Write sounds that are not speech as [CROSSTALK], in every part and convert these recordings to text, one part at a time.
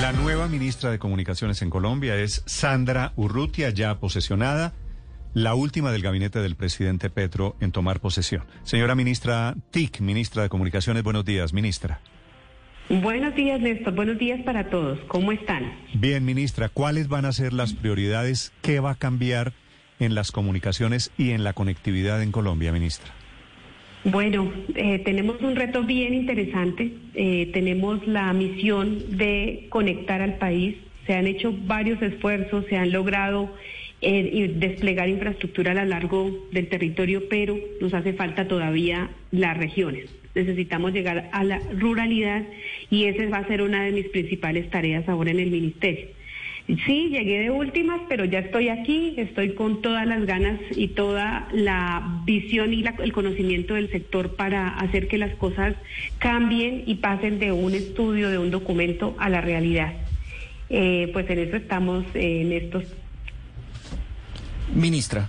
La nueva ministra de Comunicaciones en Colombia es Sandra Urrutia, ya posesionada, la última del gabinete del presidente Petro en tomar posesión. Señora ministra TIC, ministra de Comunicaciones, buenos días, ministra. Buenos días, Néstor. Buenos días para todos. ¿Cómo están? Bien, ministra, ¿cuáles van a ser las prioridades? ¿Qué va a cambiar en las comunicaciones y en la conectividad en Colombia, ministra? Bueno, eh, tenemos un reto bien interesante. Eh, tenemos la misión de conectar al país. Se han hecho varios esfuerzos, se han logrado eh, desplegar infraestructura a lo largo del territorio, pero nos hace falta todavía las regiones. Necesitamos llegar a la ruralidad y esa va a ser una de mis principales tareas ahora en el ministerio. Sí, llegué de últimas, pero ya estoy aquí, estoy con todas las ganas y toda la visión y el conocimiento del sector para hacer que las cosas cambien y pasen de un estudio, de un documento a la realidad. Eh, pues en eso estamos en estos. Ministra.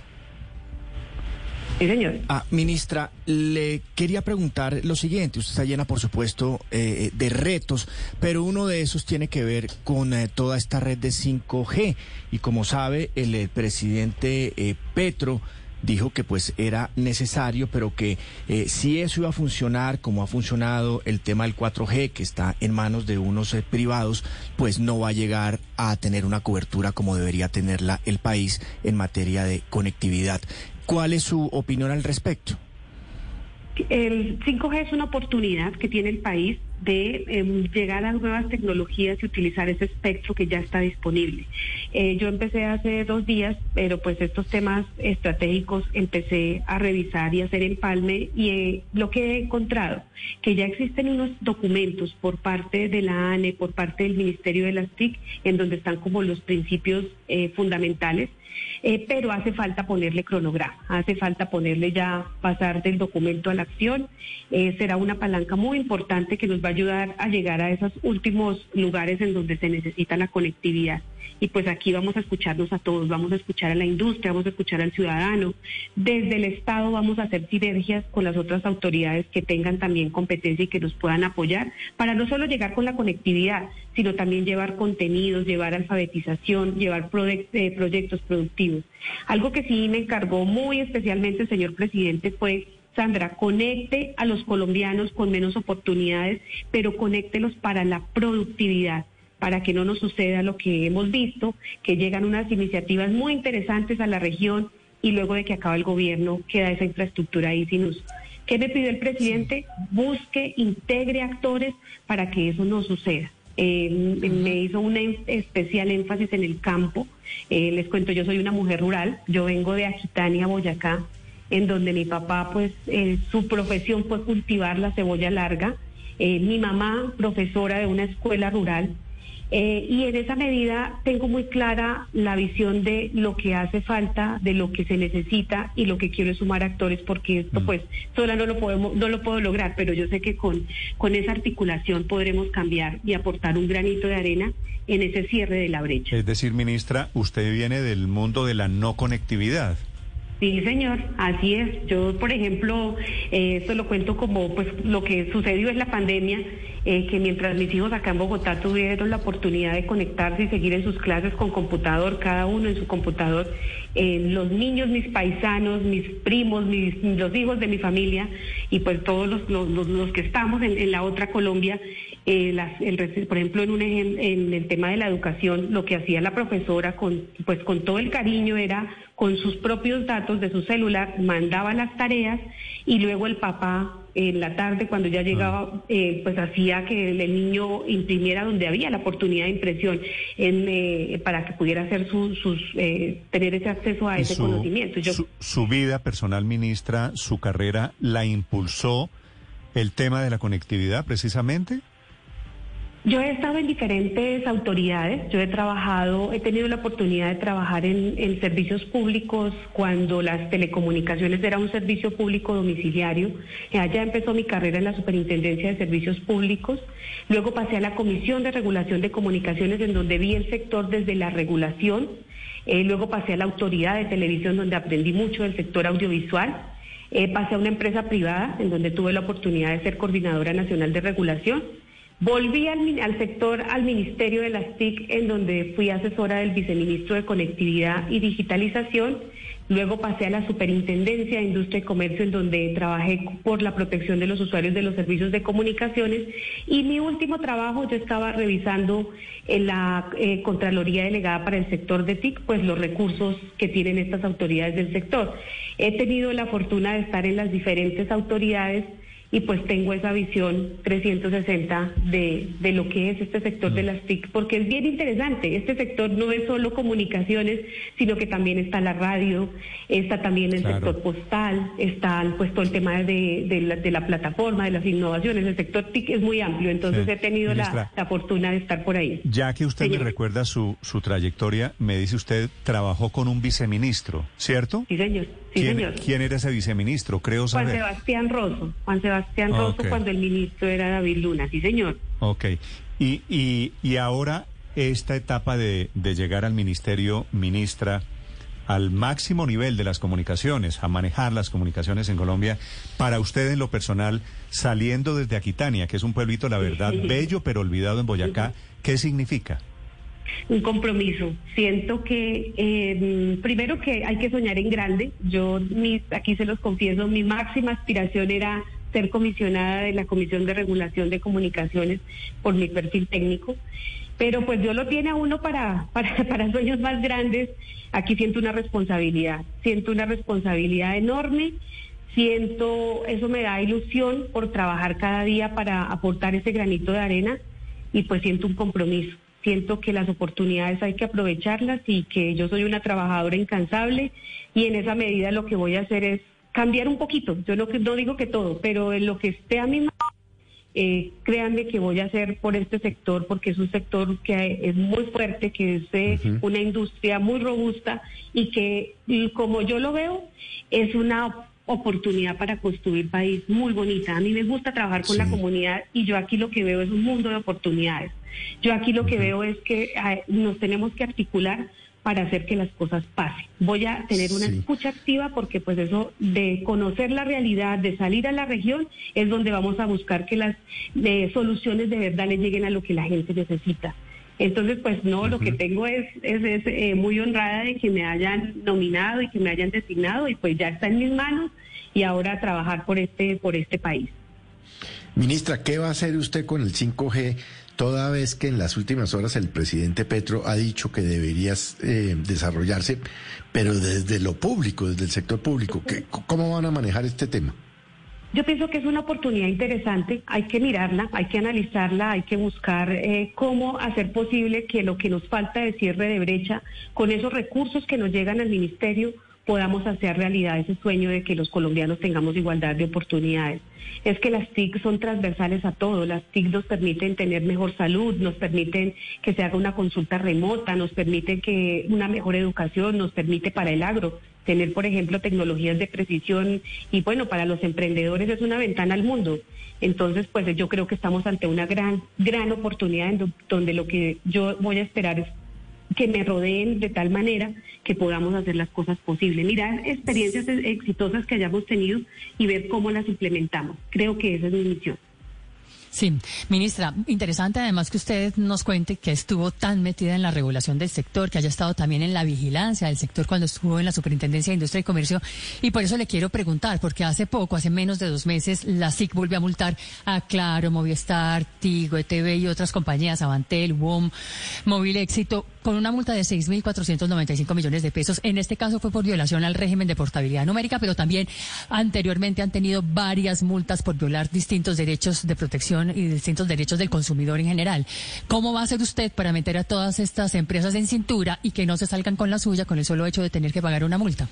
Señor. Ah, ministra, le quería preguntar lo siguiente. Usted está llena, por supuesto, eh, de retos, pero uno de esos tiene que ver con eh, toda esta red de 5G. Y como sabe, el, el presidente eh, Petro dijo que pues era necesario, pero que eh, si eso iba a funcionar como ha funcionado el tema del 4G, que está en manos de unos eh, privados, pues no va a llegar a tener una cobertura como debería tenerla el país en materia de conectividad. ¿Cuál es su opinión al respecto? El 5G es una oportunidad que tiene el país de em, llegar a nuevas tecnologías y utilizar ese espectro que ya está disponible. Eh, yo empecé hace dos días, pero pues estos temas estratégicos empecé a revisar y hacer empalme y eh, lo que he encontrado, que ya existen unos documentos por parte de la ANE, por parte del Ministerio de las TIC, en donde están como los principios eh, pero hace falta ponerle cronograma, hace falta ponerle ya pasar del documento a la acción. será una palanca muy importante que nos va a ayudar a llegar a esos últimos lugares en donde se necesita la conectividad. Y pues aquí vamos a escucharnos a todos, vamos a escuchar a la industria, vamos a escuchar al ciudadano. Desde el Estado vamos a hacer sinergias con las otras autoridades que tengan también competencia y que nos puedan apoyar para no solo llegar con la conectividad, sino también llevar contenidos, llevar alfabetización, llevar eh, proyectos productivos. Algo que sí me encargó muy especialmente señor presidente fue Sandra, conecte a los colombianos con menos oportunidades, pero conéctelos para la productividad para que no nos suceda lo que hemos visto, que llegan unas iniciativas muy interesantes a la región y luego de que acaba el gobierno queda esa infraestructura ahí sin uso. ¿Qué me pidió el presidente? Busque, integre actores para que eso no suceda. Me hizo un especial énfasis en el campo. Eh, les cuento, yo soy una mujer rural, yo vengo de Aquitania, Boyacá, en donde mi papá, pues, eh, su profesión fue cultivar la cebolla larga. Eh, mi mamá, profesora de una escuela rural. Eh, y en esa medida tengo muy clara la visión de lo que hace falta, de lo que se necesita y lo que quiero sumar actores, porque esto, mm. pues, sola no lo podemos, no lo puedo lograr, pero yo sé que con, con esa articulación podremos cambiar y aportar un granito de arena en ese cierre de la brecha. Es decir, ministra, usted viene del mundo de la no conectividad. Sí, señor, así es. Yo, por ejemplo, eh, esto lo cuento como pues lo que sucedió en la pandemia, eh, que mientras mis hijos acá en Bogotá tuvieron la oportunidad de conectarse y seguir en sus clases con computador, cada uno en su computador, eh, los niños, mis paisanos, mis primos, mis, los hijos de mi familia y pues todos los, los, que estamos en, la otra Colombia, las, el, por ejemplo, en, un, en el tema de la educación, lo que hacía la profesora con, pues, con todo el cariño era con sus propios datos de su celular, mandaba las tareas y luego el papá en la tarde cuando ya llegaba, ah. eh, pues hacía que el, niño imprimiera donde había la oportunidad de impresión en, eh, para que pudiera hacer sus, eh, tener ese acceso a ese conocimiento. su vida personal, ministra, su carrera, ¿la impulsó el tema de la conectividad precisamente? Yo he estado en diferentes autoridades, yo he trabajado, he tenido la oportunidad de trabajar en, servicios públicos cuando las telecomunicaciones era un servicio público domiciliario. Allá empezó mi carrera en la Superintendencia de Servicios Públicos. Luego pasé a la Comisión de Regulación de Comunicaciones en donde vi el sector desde la regulación. Eh, luego pasé a la Autoridad de Televisión donde aprendí mucho del sector audiovisual. Eh, pasé a una empresa privada en donde tuve la oportunidad de ser coordinadora nacional de regulación Volví al, sector, al Ministerio de las TIC, en donde fui asesora del viceministro de Conectividad y Digitalización Luego pasé a la Superintendencia de Industria y Comercio, en donde trabajé por la protección de los usuarios de los servicios de comunicaciones. Y mi último trabajo, yo estaba revisando en la eh, Contraloría Delegada para el sector de TIC, pues los recursos que tienen estas autoridades del sector. He tenido la fortuna de estar en las diferentes autoridades y pues tengo esa visión 360 de, de lo que es este sector de mm. las TIC, porque es bien interesante. Este sector no es solo comunicaciones, sino que también está la radio, está también el sector postal, está pues todo el tema de, de, la, plataforma, de las innovaciones. El sector TIC es muy amplio, entonces he tenido la, fortuna de estar por ahí. Ya que usted me recuerda su, su trayectoria, me dice usted, trabajó con un viceministro, ¿cierto? Sí, señor. ¿Quién, era ese viceministro? Creo saber. Juan Sebastián Rosso. Juan Sebastián Rosso cuando el ministro era David Luna, sí señor. Ok. Y, y, y ahora esta etapa de, de llegar al ministerio, ministra, al máximo nivel de las comunicaciones, a manejar las comunicaciones en Colombia, para usted en lo personal, saliendo desde Aquitania, que es un pueblito, la verdad, bello pero olvidado en Boyacá, ¿qué significa? Un compromiso. Siento que, eh, primero que hay que soñar en grande. Yo, aquí se los confieso, mi máxima aspiración era ser comisionada de la Comisión de Regulación de Comunicaciones por mi perfil técnico. Pero pues Dios lo tiene a uno para, [LAUGHS] para, para sueños más grandes. Aquí siento una responsabilidad, siento una responsabilidad enorme siento, eso me da ilusión por trabajar cada día para aportar ese granito de arena y pues siento un compromiso siento que las oportunidades hay que aprovecharlas y que yo soy una trabajadora incansable y en esa medida lo que voy a hacer es cambiar un poquito. Yo no, no digo que todo, pero en lo que esté a mi mano, eh, créanme que voy a hacer por este sector porque es un sector que es muy fuerte, que es eh, una industria muy robusta y que, como yo lo veo, es una oportunidad para construir país muy bonita. A mí me gusta trabajar con la comunidad y yo aquí lo que veo es un mundo de oportunidades. Yo aquí lo que veo es que nos tenemos que articular para hacer que las cosas pasen. Voy a tener una escucha activa porque pues eso de conocer la realidad, de salir a la región, es donde vamos a buscar que las soluciones de verdad le lleguen a lo que la gente necesita. Entonces, pues no, lo que tengo es, es, eh, muy honrada de que me hayan nominado y que me hayan designado y pues ya está en mis manos y ahora trabajar por este, por este país. Ministra, ¿qué va a hacer usted con el 5G toda vez que en las últimas horas el presidente Petro ha dicho que debería eh, desarrollarse, pero desde lo público, desde el sector público? ¿Cómo van a manejar este tema? Yo pienso que es una oportunidad interesante, hay que mirarla, hay que analizarla, hay que buscar eh, cómo hacer posible que lo que nos falta de cierre de brecha, con esos recursos que nos llegan al ministerio, podamos hacer realidad ese sueño de que los colombianos tengamos igualdad de oportunidades. Es que las TIC son transversales a todo. Las TIC nos permiten tener mejor salud, nos permiten que se haga una consulta remota, nos permiten que una mejor educación, nos permite para el agro tener, por ejemplo, tecnologías de precisión y bueno, para los emprendedores es una ventana al mundo. Entonces, pues yo creo que estamos ante una gran, gran oportunidad en donde lo que yo voy a esperar es que me rodeen de tal manera que podamos hacer las cosas posibles. Mirar experiencias exitosas que hayamos tenido y ver cómo las implementamos. Creo que esa es mi misión. Sí, ministra, interesante además que usted nos cuente que estuvo tan metida en la regulación del sector, que haya estado también en la vigilancia del sector cuando estuvo en la Superintendencia de Industria y Comercio. Y por eso le quiero preguntar, porque hace poco, hace menos de dos meses, la SIC volvió a multar a Claro, Movistar, Tigo, ETV y otras compañías, Avantel, WOM, Móvil Éxito, con una multa de 6.495 millones de pesos. En este caso fue por violación al régimen de portabilidad numérica, pero también anteriormente han tenido varias multas por violar distintos derechos de protección y distintos derechos del consumidor en general. ¿Cómo va a hacer usted para meter a todas estas empresas en cintura y que no se salgan con la suya con el solo hecho de tener que pagar una multa?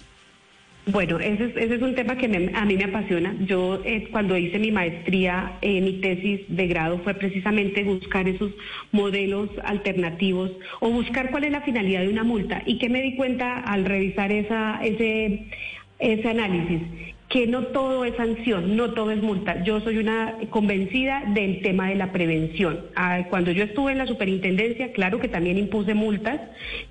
Bueno, ese es, ese es un tema que a mí me apasiona. Yo eh, cuando hice mi maestría, eh, mi tesis de grado fue precisamente buscar esos modelos alternativos o buscar cuál es la finalidad de una multa. ¿Y qué me di cuenta al revisar esa, ese, ese análisis? Que no todo es sanción, no todo es multa. Yo soy una convencida del tema de la prevención. Ah, cuando yo estuve en la superintendencia, claro que también impuse multas,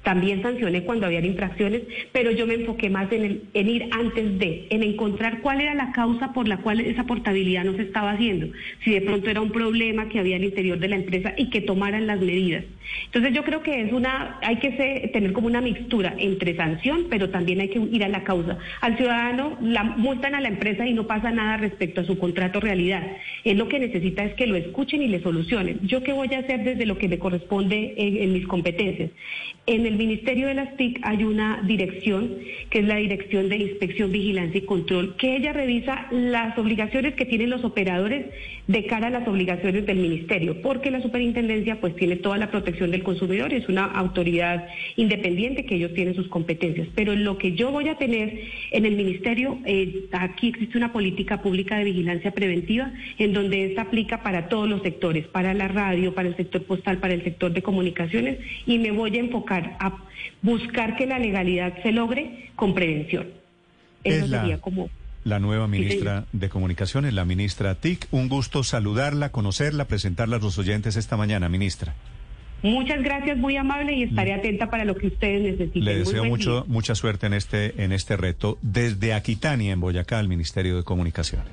también sancioné cuando había infracciones, pero yo me enfoqué más en, ir antes de, en encontrar cuál era la causa por la cual esa portabilidad no se estaba haciendo. Si de pronto era un problema que había al interior de la empresa y que tomaran las medidas. Entonces yo creo que es una, hay que tener como una mixtura entre sanción, pero también hay que ir a la causa. Al ciudadano la multan a la empresa y no pasa nada respecto a su contrato realidad. Es lo que necesita es que lo escuchen y le solucionen. ¿Yo qué voy a hacer desde lo que me corresponde en, mis competencias? En el Ministerio de las TIC hay una dirección, que es la Dirección de Inspección, Vigilancia y Control, que ella revisa las obligaciones que tienen los operadores de cara a las obligaciones del Ministerio, porque la superintendencia pues tiene toda la protección del consumidor y es una autoridad independiente que ellos tienen sus competencias. Pero lo que yo voy a tener en el Ministerio, eh, aquí existe una política pública de vigilancia preventiva en donde esta aplica para todos los sectores, para la radio, para el sector postal, para el sector de comunicaciones y me voy a enfocar a buscar que la legalidad se logre con prevención. Eso sería como la nueva ministra de Comunicaciones, la ministra TIC. Un gusto saludarla, conocerla, presentarla a los oyentes esta mañana, ministra. Muchas gracias, muy amable y estaré atenta para lo que ustedes necesiten. Le deseo mucho, mucha suerte en este, en este reto desde Aquitania, en Boyacá, al Ministerio de Comunicaciones.